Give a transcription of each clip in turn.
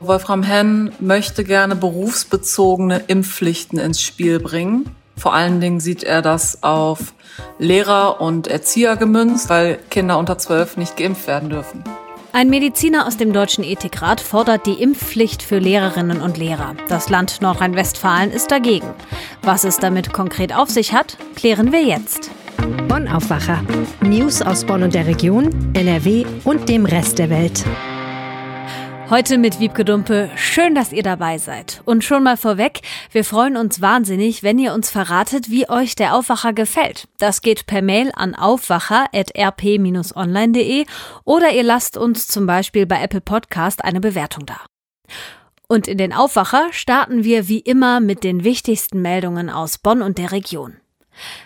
Wolfram Henn möchte gerne berufsbezogene Impfpflichten ins Spiel bringen. Vor allen Dingen sieht er das auf Lehrer und Erzieher gemünzt, weil Kinder unter zwölf nicht geimpft werden dürfen. Ein Mediziner aus dem Deutschen Ethikrat fordert die Impfpflicht für Lehrerinnen und Lehrer. Das Land Nordrhein-Westfalen ist dagegen. Was es damit konkret auf sich hat, klären wir jetzt. Bonn Aufwacher. News aus Bonn und der Region, NRW und dem Rest der Welt. Heute mit Wiebke Dumpe. Schön, dass ihr dabei seid. Und schon mal vorweg, wir freuen uns wahnsinnig, wenn ihr uns verratet, wie euch der Aufwacher gefällt. Das geht per Mail an aufwacher.rp-online.de oder ihr lasst uns zum Beispiel bei Apple Podcast eine Bewertung da. Und in den Aufwacher starten wir wie immer mit den wichtigsten Meldungen aus Bonn und der Region.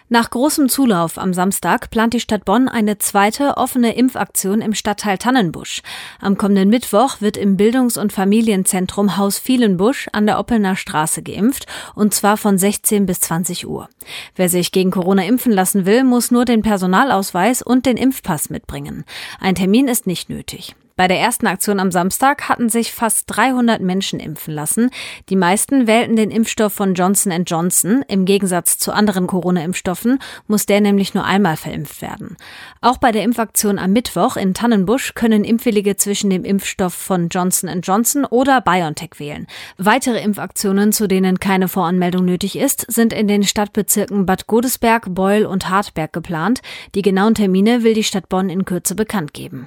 Nach großem Zulauf am Samstag plant die Stadt Bonn eine zweite offene Impfaktion im Stadtteil Tannenbusch. Am kommenden Mittwoch wird im Bildungs- und Familienzentrum Haus Vielenbusch an der Oppelner Straße geimpft, und zwar von 16 bis 20 Uhr. Wer sich gegen Corona impfen lassen will, muss nur den Personalausweis und den Impfpass mitbringen. Ein Termin ist nicht nötig. Bei der ersten Aktion am Samstag hatten sich fast 300 Menschen impfen lassen. Die meisten wählten den Impfstoff von Johnson Johnson. Im Gegensatz zu anderen Corona-Impfstoffen muss der nämlich nur einmal verimpft werden. Auch bei der Impfaktion am Mittwoch in Tannenbusch können Impfwillige zwischen dem Impfstoff von Johnson Johnson oder BioNTech wählen. Weitere Impfaktionen, zu denen keine Voranmeldung nötig ist, sind in den Stadtbezirken Bad Godesberg, Beul und Hartberg geplant. Die genauen Termine will die Stadt Bonn in Kürze bekannt geben.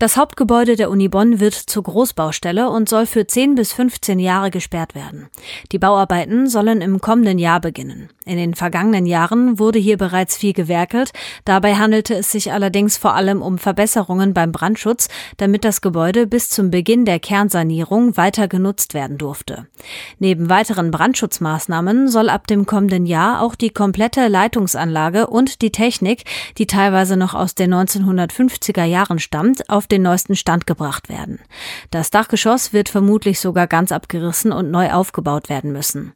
Das Hauptgebäude der Uni Bonn wird zur Großbaustelle und soll für 10 bis 15 Jahre gesperrt werden. Die Bauarbeiten sollen im kommenden Jahr beginnen. In den vergangenen Jahren wurde hier bereits viel gewerkelt. Dabei handelte es sich allerdings vor allem um Verbesserungen beim Brandschutz, damit das Gebäude bis zum Beginn der Kernsanierung weiter genutzt werden durfte. Neben weiteren Brandschutzmaßnahmen soll ab dem kommenden Jahr auch die komplette Leitungsanlage und die Technik, die teilweise noch aus den 1950er Jahren stammt, auf den neuesten Stand gebracht werden. Das Dachgeschoss wird vermutlich sogar ganz abgerissen und neu aufgebaut werden müssen.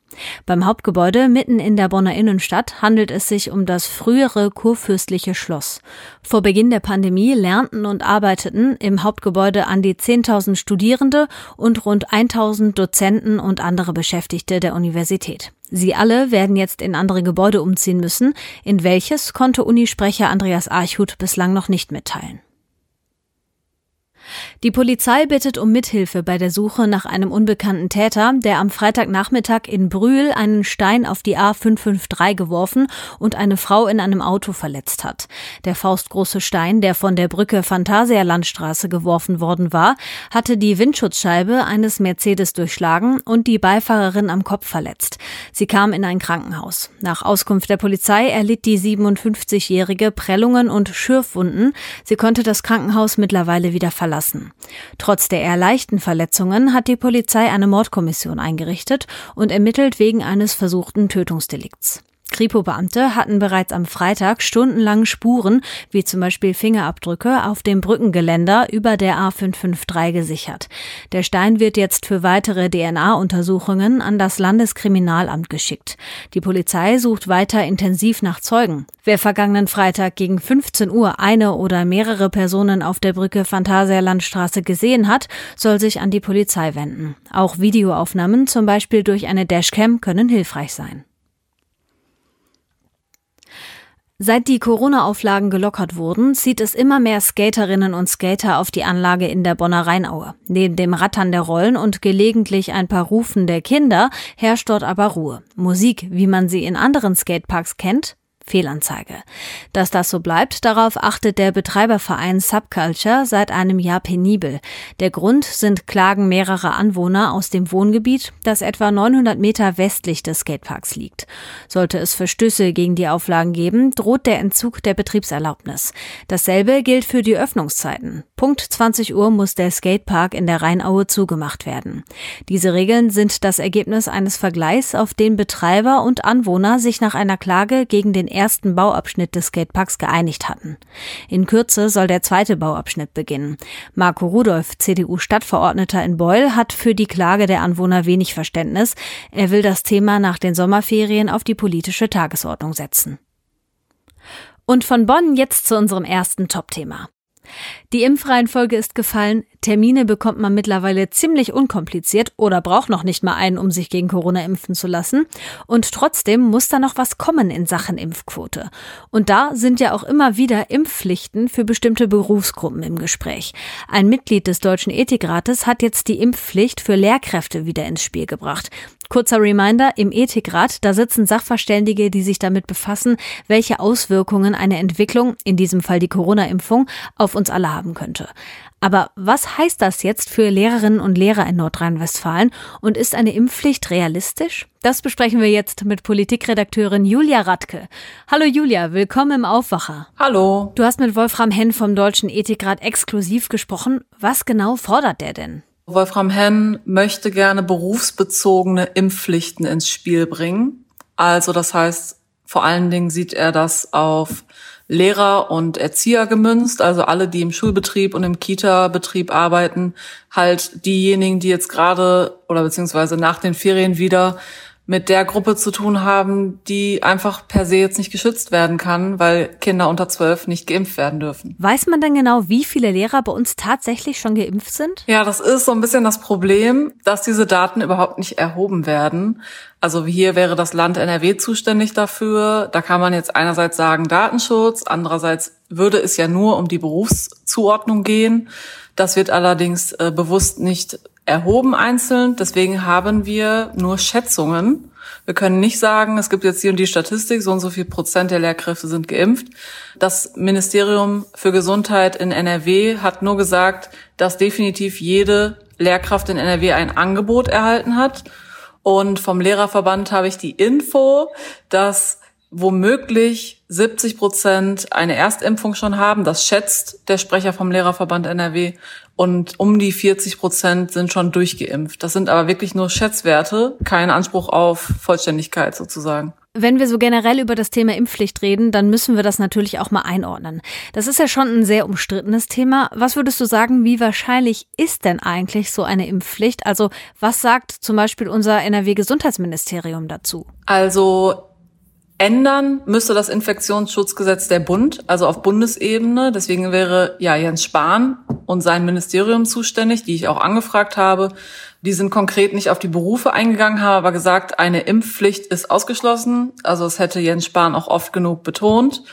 Beim Hauptgebäude mitten in der Bonner Innenstadt handelt es sich um das frühere kurfürstliche Schloss. Vor Beginn der Pandemie lernten und arbeiteten im Hauptgebäude an die 10.000 Studierende und rund 1.000 Dozenten und andere Beschäftigte der Universität. Sie alle werden jetzt in andere Gebäude umziehen müssen, in welches konnte Unisprecher Andreas Archhut bislang noch nicht mitteilen. Die Polizei bittet um Mithilfe bei der Suche nach einem unbekannten Täter, der am Freitagnachmittag in Brühl einen Stein auf die A553 geworfen und eine Frau in einem Auto verletzt hat. Der faustgroße Stein, der von der Brücke Phantasia Landstraße geworfen worden war, hatte die Windschutzscheibe eines Mercedes durchschlagen und die Beifahrerin am Kopf verletzt. Sie kam in ein Krankenhaus. Nach Auskunft der Polizei erlitt die 57-Jährige Prellungen und Schürfwunden. Sie konnte das Krankenhaus mittlerweile wieder verlassen lassen. Trotz der eher leichten Verletzungen hat die Polizei eine Mordkommission eingerichtet und ermittelt wegen eines versuchten Tötungsdelikts. Kripo-Beamte hatten bereits am Freitag stundenlang Spuren, wie zum Beispiel Fingerabdrücke, auf dem Brückengeländer über der A553 gesichert. Der Stein wird jetzt für weitere DNA-Untersuchungen an das Landeskriminalamt geschickt. Die Polizei sucht weiter intensiv nach Zeugen. Wer vergangenen Freitag gegen 15 Uhr eine oder mehrere Personen auf der Brücke Phantasia Landstraße gesehen hat, soll sich an die Polizei wenden. Auch Videoaufnahmen, zum Beispiel durch eine Dashcam, können hilfreich sein. Seit die Corona-Auflagen gelockert wurden, zieht es immer mehr Skaterinnen und Skater auf die Anlage in der Bonner Rheinaue. Neben dem Rattern der Rollen und gelegentlich ein paar Rufen der Kinder herrscht dort aber Ruhe. Musik, wie man sie in anderen Skateparks kennt, Fehlanzeige. Dass das so bleibt, darauf achtet der Betreiberverein Subculture seit einem Jahr penibel. Der Grund sind Klagen mehrerer Anwohner aus dem Wohngebiet, das etwa 900 Meter westlich des Skateparks liegt. Sollte es Verstöße gegen die Auflagen geben, droht der Entzug der Betriebserlaubnis. Dasselbe gilt für die Öffnungszeiten. Punkt 20 Uhr muss der Skatepark in der Rheinaue zugemacht werden. Diese Regeln sind das Ergebnis eines Vergleichs, auf den Betreiber und Anwohner sich nach einer Klage gegen den ersten Bauabschnitt des Skateparks geeinigt hatten. In Kürze soll der zweite Bauabschnitt beginnen. Marco Rudolph, CDU-Stadtverordneter in Beul, hat für die Klage der Anwohner wenig Verständnis. Er will das Thema nach den Sommerferien auf die politische Tagesordnung setzen. Und von Bonn jetzt zu unserem ersten Top-Thema. Die Impfreihenfolge ist gefallen, Termine bekommt man mittlerweile ziemlich unkompliziert oder braucht noch nicht mal einen, um sich gegen Corona impfen zu lassen. Und trotzdem muss da noch was kommen in Sachen Impfquote. Und da sind ja auch immer wieder Impfpflichten für bestimmte Berufsgruppen im Gespräch. Ein Mitglied des Deutschen Ethikrates hat jetzt die Impfpflicht für Lehrkräfte wieder ins Spiel gebracht. Kurzer Reminder, im Ethikrat, da sitzen Sachverständige, die sich damit befassen, welche Auswirkungen eine Entwicklung, in diesem Fall die Corona-Impfung, auf uns alle haben könnte. Aber was heißt das jetzt für Lehrerinnen und Lehrer in Nordrhein-Westfalen und ist eine Impfpflicht realistisch? Das besprechen wir jetzt mit Politikredakteurin Julia Radke. Hallo Julia, willkommen im Aufwacher. Hallo. Du hast mit Wolfram Henn vom Deutschen Ethikrat exklusiv gesprochen. Was genau fordert der denn? Wolfram Henn möchte gerne berufsbezogene Impfpflichten ins Spiel bringen. Also das heißt, vor allen Dingen sieht er das auf Lehrer und Erzieher gemünzt, also alle, die im Schulbetrieb und im Kita-Betrieb arbeiten, halt diejenigen, die jetzt gerade oder beziehungsweise nach den Ferien wieder mit der Gruppe zu tun haben, die einfach per se jetzt nicht geschützt werden kann, weil Kinder unter zwölf nicht geimpft werden dürfen. Weiß man denn genau, wie viele Lehrer bei uns tatsächlich schon geimpft sind? Ja, das ist so ein bisschen das Problem, dass diese Daten überhaupt nicht erhoben werden. Also hier wäre das Land NRW zuständig dafür. Da kann man jetzt einerseits sagen Datenschutz, andererseits würde es ja nur um die Berufszuordnung gehen. Das wird allerdings äh, bewusst nicht erhoben einzeln. Deswegen haben wir nur Schätzungen. Wir können nicht sagen, es gibt jetzt hier und die Statistik, so und so viel Prozent der Lehrkräfte sind geimpft. Das Ministerium für Gesundheit in NRW hat nur gesagt, dass definitiv jede Lehrkraft in NRW ein Angebot erhalten hat. Und vom Lehrerverband habe ich die Info, dass womöglich 70 Prozent eine Erstimpfung schon haben. Das schätzt der Sprecher vom Lehrerverband NRW und um die 40 Prozent sind schon durchgeimpft. Das sind aber wirklich nur Schätzwerte, kein Anspruch auf Vollständigkeit sozusagen. Wenn wir so generell über das Thema Impfpflicht reden, dann müssen wir das natürlich auch mal einordnen. Das ist ja schon ein sehr umstrittenes Thema. Was würdest du sagen, wie wahrscheinlich ist denn eigentlich so eine Impfpflicht? Also was sagt zum Beispiel unser NRW-Gesundheitsministerium dazu? Also Ändern müsste das Infektionsschutzgesetz der Bund, also auf Bundesebene. Deswegen wäre ja Jens Spahn und sein Ministerium zuständig, die ich auch angefragt habe. Die sind konkret nicht auf die Berufe eingegangen, haben aber gesagt, eine Impfpflicht ist ausgeschlossen. Also es hätte Jens Spahn auch oft genug betont.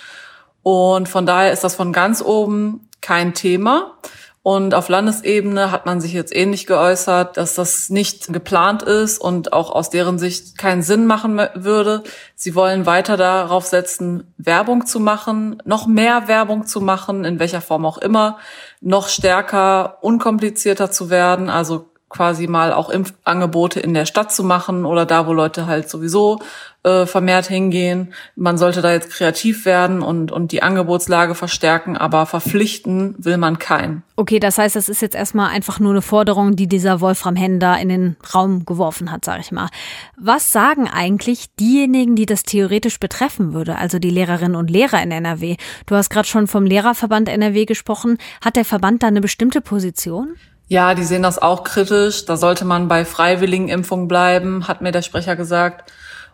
Und von daher ist das von ganz oben kein Thema. Und auf Landesebene hat man sich jetzt ähnlich geäußert, dass das nicht geplant ist und auch aus deren Sicht keinen Sinn machen würde. Sie wollen weiter darauf setzen, Werbung zu machen, noch mehr Werbung zu machen, in welcher Form auch immer, noch stärker, unkomplizierter zu werden, also quasi mal auch Impfangebote in der Stadt zu machen oder da, wo Leute halt sowieso äh, vermehrt hingehen. Man sollte da jetzt kreativ werden und, und die Angebotslage verstärken, aber verpflichten will man keinen. Okay, das heißt, das ist jetzt erstmal einfach nur eine Forderung, die dieser Wolfram Henn da in den Raum geworfen hat, sage ich mal. Was sagen eigentlich diejenigen, die das theoretisch betreffen würde, also die Lehrerinnen und Lehrer in NRW? Du hast gerade schon vom Lehrerverband NRW gesprochen. Hat der Verband da eine bestimmte Position? Ja, die sehen das auch kritisch. Da sollte man bei freiwilligen Impfungen bleiben, hat mir der Sprecher gesagt.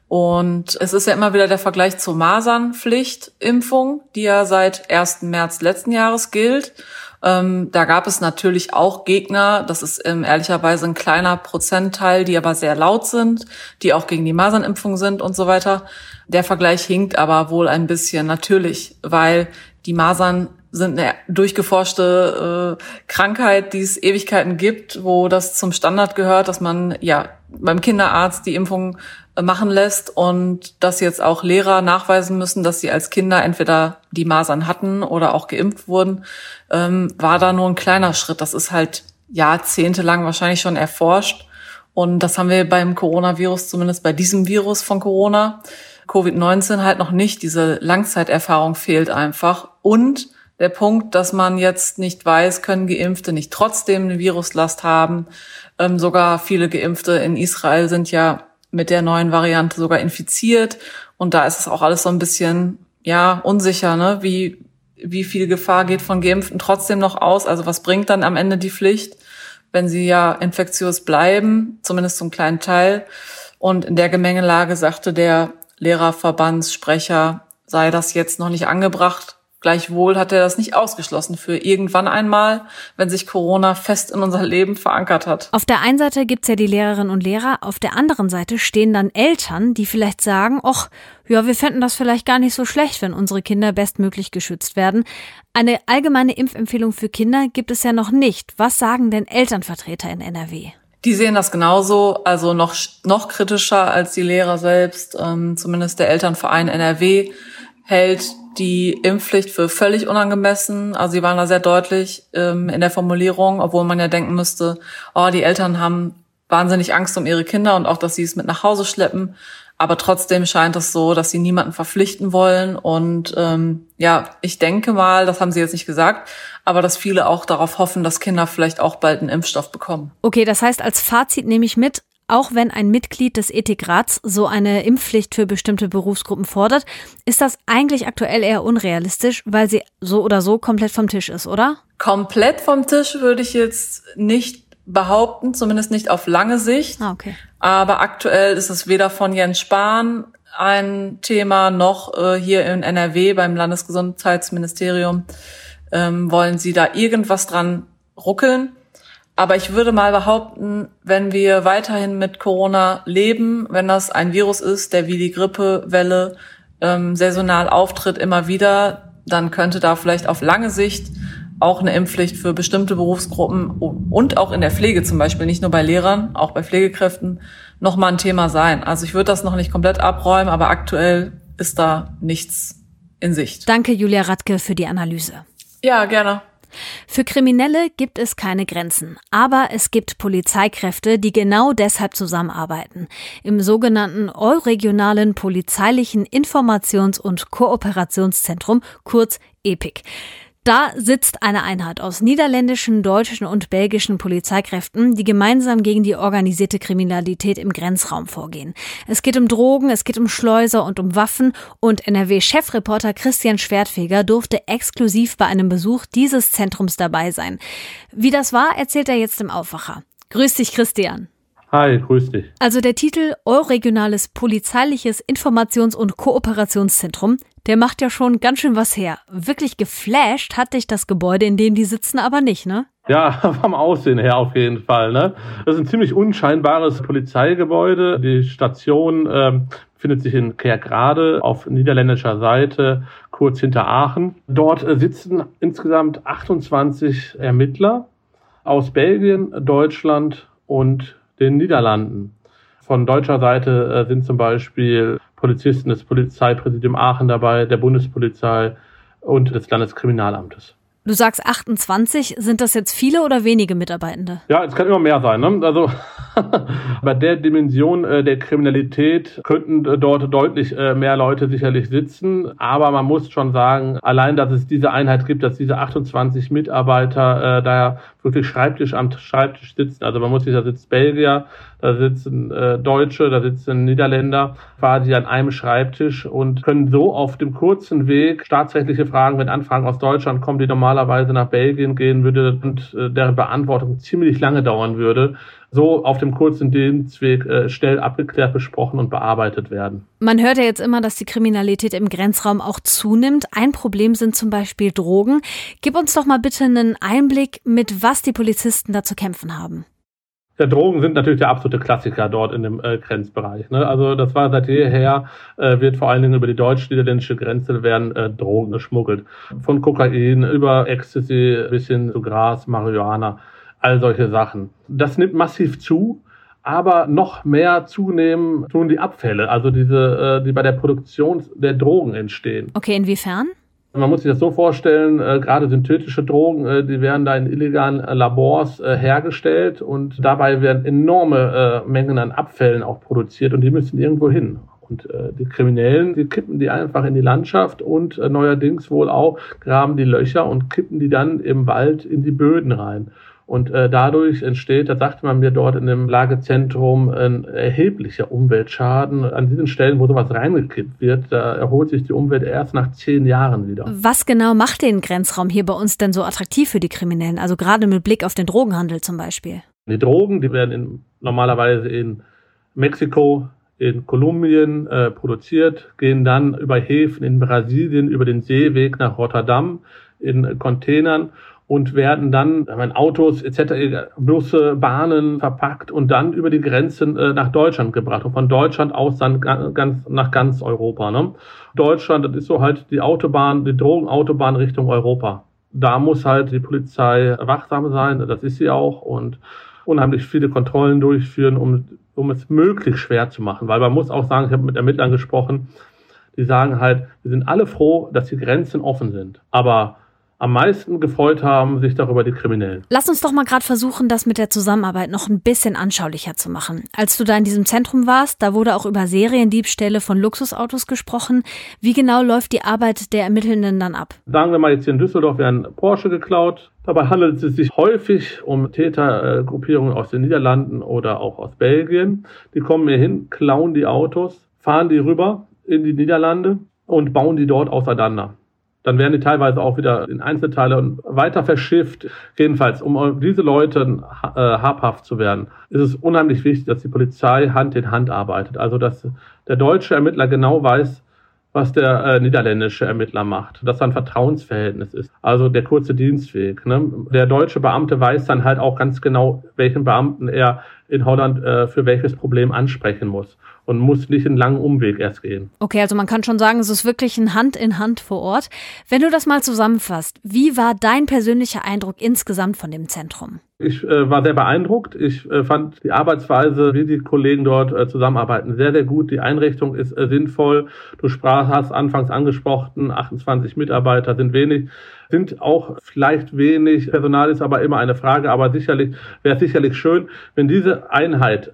Und es ist ja immer wieder der Vergleich zur Masernpflichtimpfung, die ja seit 1. März letzten Jahres gilt. Ähm, da gab es natürlich auch Gegner, das ist ähm, ehrlicherweise ein kleiner Prozentteil, die aber sehr laut sind, die auch gegen die Masernimpfung sind und so weiter. Der Vergleich hinkt aber wohl ein bisschen natürlich, weil die Masern sind eine durchgeforschte äh, Krankheit, die es Ewigkeiten gibt, wo das zum Standard gehört, dass man ja beim Kinderarzt die Impfung äh, machen lässt und dass jetzt auch Lehrer nachweisen müssen, dass sie als Kinder entweder die Masern hatten oder auch geimpft wurden, ähm, war da nur ein kleiner Schritt. Das ist halt jahrzehntelang wahrscheinlich schon erforscht. Und das haben wir beim Coronavirus, zumindest bei diesem Virus von Corona, Covid-19 halt noch nicht. Diese Langzeiterfahrung fehlt einfach. Und der Punkt, dass man jetzt nicht weiß, können Geimpfte nicht trotzdem eine Viruslast haben. Ähm, sogar viele Geimpfte in Israel sind ja mit der neuen Variante sogar infiziert. Und da ist es auch alles so ein bisschen, ja, unsicher, ne? Wie, wie viel Gefahr geht von Geimpften trotzdem noch aus? Also was bringt dann am Ende die Pflicht, wenn sie ja infektiös bleiben, zumindest zum kleinen Teil? Und in der Gemengelage sagte der Lehrerverbandssprecher, sei das jetzt noch nicht angebracht, Gleichwohl hat er das nicht ausgeschlossen für irgendwann einmal, wenn sich Corona fest in unser Leben verankert hat. Auf der einen Seite gibt's ja die Lehrerinnen und Lehrer, auf der anderen Seite stehen dann Eltern, die vielleicht sagen, ach, ja, wir fänden das vielleicht gar nicht so schlecht, wenn unsere Kinder bestmöglich geschützt werden. Eine allgemeine Impfempfehlung für Kinder gibt es ja noch nicht. Was sagen denn Elternvertreter in NRW? Die sehen das genauso, also noch, noch kritischer als die Lehrer selbst. Ähm, zumindest der Elternverein NRW hält die Impfpflicht für völlig unangemessen. Also sie waren da sehr deutlich ähm, in der Formulierung, obwohl man ja denken müsste, oh, die Eltern haben wahnsinnig Angst um ihre Kinder und auch, dass sie es mit nach Hause schleppen. Aber trotzdem scheint es so, dass sie niemanden verpflichten wollen. Und ähm, ja, ich denke mal, das haben sie jetzt nicht gesagt, aber dass viele auch darauf hoffen, dass Kinder vielleicht auch bald einen Impfstoff bekommen. Okay, das heißt, als Fazit nehme ich mit, auch wenn ein Mitglied des Ethikrats so eine Impfpflicht für bestimmte Berufsgruppen fordert, ist das eigentlich aktuell eher unrealistisch, weil sie so oder so komplett vom Tisch ist, oder? Komplett vom Tisch würde ich jetzt nicht behaupten, zumindest nicht auf lange Sicht. Ah, okay. Aber aktuell ist es weder von Jens Spahn ein Thema noch äh, hier in NRW beim Landesgesundheitsministerium ähm, wollen sie da irgendwas dran ruckeln. Aber ich würde mal behaupten, wenn wir weiterhin mit Corona leben, wenn das ein Virus ist, der wie die Grippewelle ähm, saisonal auftritt, immer wieder, dann könnte da vielleicht auf lange Sicht auch eine Impfpflicht für bestimmte Berufsgruppen und auch in der Pflege zum Beispiel, nicht nur bei Lehrern, auch bei Pflegekräften, nochmal ein Thema sein. Also ich würde das noch nicht komplett abräumen, aber aktuell ist da nichts in Sicht. Danke, Julia Radke, für die Analyse. Ja, gerne. Für Kriminelle gibt es keine Grenzen, aber es gibt Polizeikräfte, die genau deshalb zusammenarbeiten. Im sogenannten Euregionalen Polizeilichen Informations- und Kooperationszentrum, kurz EPIC. Da sitzt eine Einheit aus niederländischen, deutschen und belgischen Polizeikräften, die gemeinsam gegen die organisierte Kriminalität im Grenzraum vorgehen. Es geht um Drogen, es geht um Schleuser und um Waffen und NRW-Chefreporter Christian Schwertfeger durfte exklusiv bei einem Besuch dieses Zentrums dabei sein. Wie das war, erzählt er jetzt im Aufwacher. Grüß dich, Christian. Hi, grüß dich. Also der Titel Euregionales Polizeiliches Informations- und Kooperationszentrum, der macht ja schon ganz schön was her. Wirklich geflasht hat dich das Gebäude, in dem die sitzen, aber nicht, ne? Ja, vom Aussehen her auf jeden Fall. Ne? Das ist ein ziemlich unscheinbares Polizeigebäude. Die Station ähm, befindet sich in Kerkrade auf niederländischer Seite, kurz hinter Aachen. Dort sitzen insgesamt 28 Ermittler aus Belgien, Deutschland und den Niederlanden. Von deutscher Seite äh, sind zum Beispiel Polizisten des Polizeipräsidium Aachen dabei, der Bundespolizei und des Landeskriminalamtes. Du sagst 28, sind das jetzt viele oder wenige Mitarbeitende? Ja, es kann immer mehr sein. Ne? Also bei der Dimension äh, der Kriminalität könnten äh, dort deutlich äh, mehr Leute sicherlich sitzen. Aber man muss schon sagen, allein, dass es diese Einheit gibt, dass diese 28 Mitarbeiter äh, da wirklich Schreibtisch am Schreibtisch sitzen. Also man muss sich, da sitzt Belgier, da sitzen äh, Deutsche, da sitzen Niederländer quasi an einem Schreibtisch und können so auf dem kurzen Weg staatsrechtliche Fragen, wenn Anfragen aus Deutschland kommen, die normalerweise nach Belgien gehen würde und äh, deren Beantwortung ziemlich lange dauern würde, so auf dem kurzen Dienstweg äh, schnell abgeklärt, besprochen und bearbeitet werden. Man hört ja jetzt immer, dass die Kriminalität im Grenzraum auch zunimmt. Ein Problem sind zum Beispiel Drogen. Gib uns doch mal bitte einen Einblick, mit was die Polizisten da zu kämpfen haben. Ja, Drogen sind natürlich der absolute Klassiker dort in dem äh, Grenzbereich. Ne? Also das war seit jeher, äh, wird vor allen Dingen über die deutsch-niederländische Grenze werden äh, Drogen geschmuggelt. Von Kokain über Ecstasy bis hin zu Gras, Marihuana all solche Sachen. Das nimmt massiv zu, aber noch mehr zunehmen tun die Abfälle, also diese, äh, die bei der Produktion der Drogen entstehen. Okay, inwiefern? Man muss sich das so vorstellen, äh, gerade synthetische Drogen, äh, die werden da in illegalen äh, Labors äh, hergestellt und dabei werden enorme äh, Mengen an Abfällen auch produziert und die müssen irgendwo hin. Und äh, die Kriminellen, die kippen die einfach in die Landschaft und äh, neuerdings wohl auch graben die Löcher und kippen die dann im Wald in die Böden rein. Und äh, dadurch entsteht, da sagte man mir dort in dem Lagezentrum, ein erheblicher Umweltschaden. An diesen Stellen, wo sowas reingekippt wird, da erholt sich die Umwelt erst nach zehn Jahren wieder. Was genau macht den Grenzraum hier bei uns denn so attraktiv für die Kriminellen? Also gerade mit Blick auf den Drogenhandel zum Beispiel. Die Drogen, die werden in, normalerweise in Mexiko, in Kolumbien äh, produziert, gehen dann über Häfen in Brasilien über den Seeweg nach Rotterdam in Containern und werden dann in Autos etc., Busse, Bahnen verpackt und dann über die Grenzen äh, nach Deutschland gebracht und von Deutschland aus dann ganz, nach ganz Europa. Ne? Deutschland, das ist so halt die Autobahn, die Drogenautobahn Richtung Europa. Da muss halt die Polizei wachsam sein, das ist sie auch und unheimlich viele Kontrollen durchführen, um um es möglichst schwer zu machen. Weil man muss auch sagen, ich habe mit Ermittlern gesprochen, die sagen halt, wir sind alle froh, dass die Grenzen offen sind. Aber am meisten gefreut haben sich darüber die Kriminellen. Lass uns doch mal gerade versuchen, das mit der Zusammenarbeit noch ein bisschen anschaulicher zu machen. Als du da in diesem Zentrum warst, da wurde auch über Seriendiebstähle von Luxusautos gesprochen. Wie genau läuft die Arbeit der Ermittelnden dann ab? Sagen wir mal jetzt hier in Düsseldorf werden Porsche geklaut. Dabei handelt es sich häufig um Tätergruppierungen aus den Niederlanden oder auch aus Belgien. Die kommen hier hin, klauen die Autos, fahren die rüber in die Niederlande und bauen die dort auseinander. Dann werden die teilweise auch wieder in Einzelteile weiter verschifft. Jedenfalls, um diese Leute äh, habhaft zu werden, ist es unheimlich wichtig, dass die Polizei Hand in Hand arbeitet. Also, dass der deutsche Ermittler genau weiß, was der äh, niederländische Ermittler macht, dass da ein Vertrauensverhältnis ist. Also der kurze Dienstweg. Ne? Der deutsche Beamte weiß dann halt auch ganz genau, welchen Beamten er in Holland äh, für welches Problem ansprechen muss und muss nicht einen langen Umweg erst gehen. Okay, also man kann schon sagen, es ist wirklich ein Hand in Hand vor Ort. Wenn du das mal zusammenfasst, wie war dein persönlicher Eindruck insgesamt von dem Zentrum? Ich äh, war sehr beeindruckt. Ich äh, fand die Arbeitsweise, wie die Kollegen dort äh, zusammenarbeiten, sehr, sehr gut. Die Einrichtung ist äh, sinnvoll. Du sprach, hast anfangs angesprochen, 28 Mitarbeiter sind wenig sind auch vielleicht wenig. Personal ist aber immer eine Frage, aber sicherlich wäre es sicherlich schön, wenn diese Einheit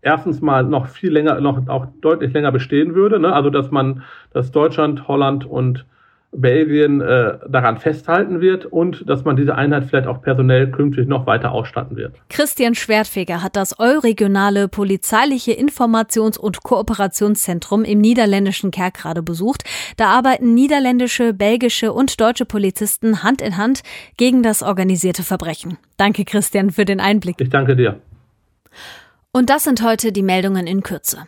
erstens mal noch viel länger, noch auch deutlich länger bestehen würde. Ne? Also dass man, dass Deutschland, Holland und Belgien äh, daran festhalten wird und dass man diese Einheit vielleicht auch personell künftig noch weiter ausstatten wird. Christian Schwertfeger hat das Euregionale Polizeiliche Informations- und Kooperationszentrum im niederländischen Kerkrade besucht. Da arbeiten niederländische, belgische und deutsche Polizisten Hand in Hand gegen das organisierte Verbrechen. Danke Christian für den Einblick. Ich danke dir. Und das sind heute die Meldungen in Kürze.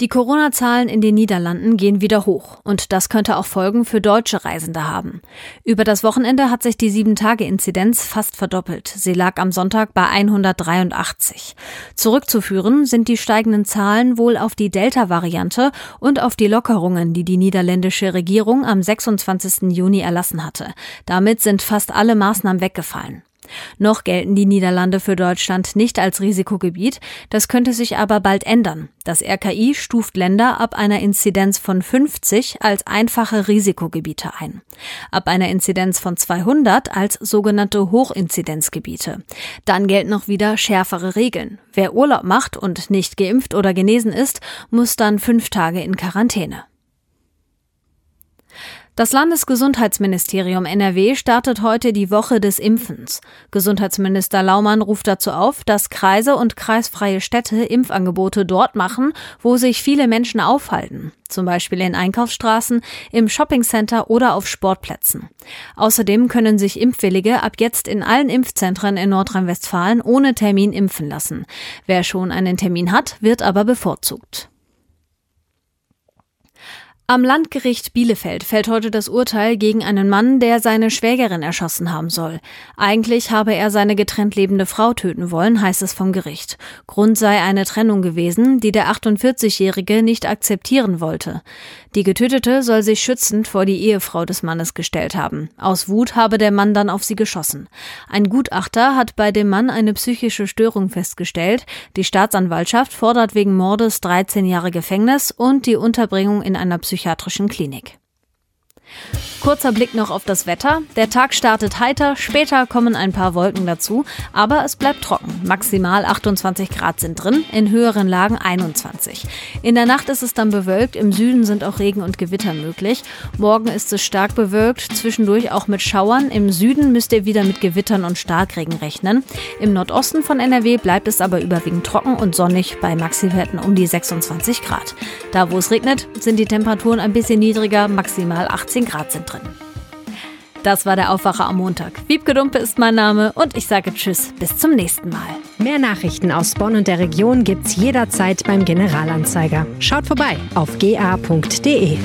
Die Corona-Zahlen in den Niederlanden gehen wieder hoch und das könnte auch Folgen für deutsche Reisende haben. Über das Wochenende hat sich die 7-Tage-Inzidenz fast verdoppelt. Sie lag am Sonntag bei 183. Zurückzuführen sind die steigenden Zahlen wohl auf die Delta-Variante und auf die Lockerungen, die die niederländische Regierung am 26. Juni erlassen hatte. Damit sind fast alle Maßnahmen weggefallen. Noch gelten die Niederlande für Deutschland nicht als Risikogebiet, das könnte sich aber bald ändern. Das RKI stuft Länder ab einer Inzidenz von 50 als einfache Risikogebiete ein, ab einer Inzidenz von 200 als sogenannte Hochinzidenzgebiete. Dann gelten noch wieder schärfere Regeln. Wer Urlaub macht und nicht geimpft oder genesen ist, muss dann fünf Tage in Quarantäne. Das Landesgesundheitsministerium NRW startet heute die Woche des Impfens. Gesundheitsminister Laumann ruft dazu auf, dass Kreise und kreisfreie Städte Impfangebote dort machen, wo sich viele Menschen aufhalten, zum Beispiel in Einkaufsstraßen, im Shoppingcenter oder auf Sportplätzen. Außerdem können sich Impfwillige ab jetzt in allen Impfzentren in Nordrhein-Westfalen ohne Termin impfen lassen. Wer schon einen Termin hat, wird aber bevorzugt. Am Landgericht Bielefeld fällt heute das Urteil gegen einen Mann, der seine Schwägerin erschossen haben soll. Eigentlich habe er seine getrennt lebende Frau töten wollen, heißt es vom Gericht. Grund sei eine Trennung gewesen, die der 48-Jährige nicht akzeptieren wollte. Die Getötete soll sich schützend vor die Ehefrau des Mannes gestellt haben. Aus Wut habe der Mann dann auf sie geschossen. Ein Gutachter hat bei dem Mann eine psychische Störung festgestellt. Die Staatsanwaltschaft fordert wegen Mordes 13 Jahre Gefängnis und die Unterbringung in einer psychiatrischen Klinik. Kurzer Blick noch auf das Wetter. Der Tag startet heiter, später kommen ein paar Wolken dazu, aber es bleibt trocken. Maximal 28 Grad sind drin, in höheren Lagen 21. In der Nacht ist es dann bewölkt, im Süden sind auch Regen und Gewitter möglich. Morgen ist es stark bewölkt, zwischendurch auch mit Schauern. Im Süden müsst ihr wieder mit Gewittern und Starkregen rechnen. Im Nordosten von NRW bleibt es aber überwiegend trocken und sonnig bei Maxiwerten um die 26 Grad. Da wo es regnet, sind die Temperaturen ein bisschen niedriger, maximal 18 Grad sind drin. Das war der Aufwacher am Montag. Wiebke Dumpe ist mein Name und ich sage Tschüss, bis zum nächsten Mal. Mehr Nachrichten aus Bonn und der Region gibt's jederzeit beim Generalanzeiger. Schaut vorbei auf ga.de.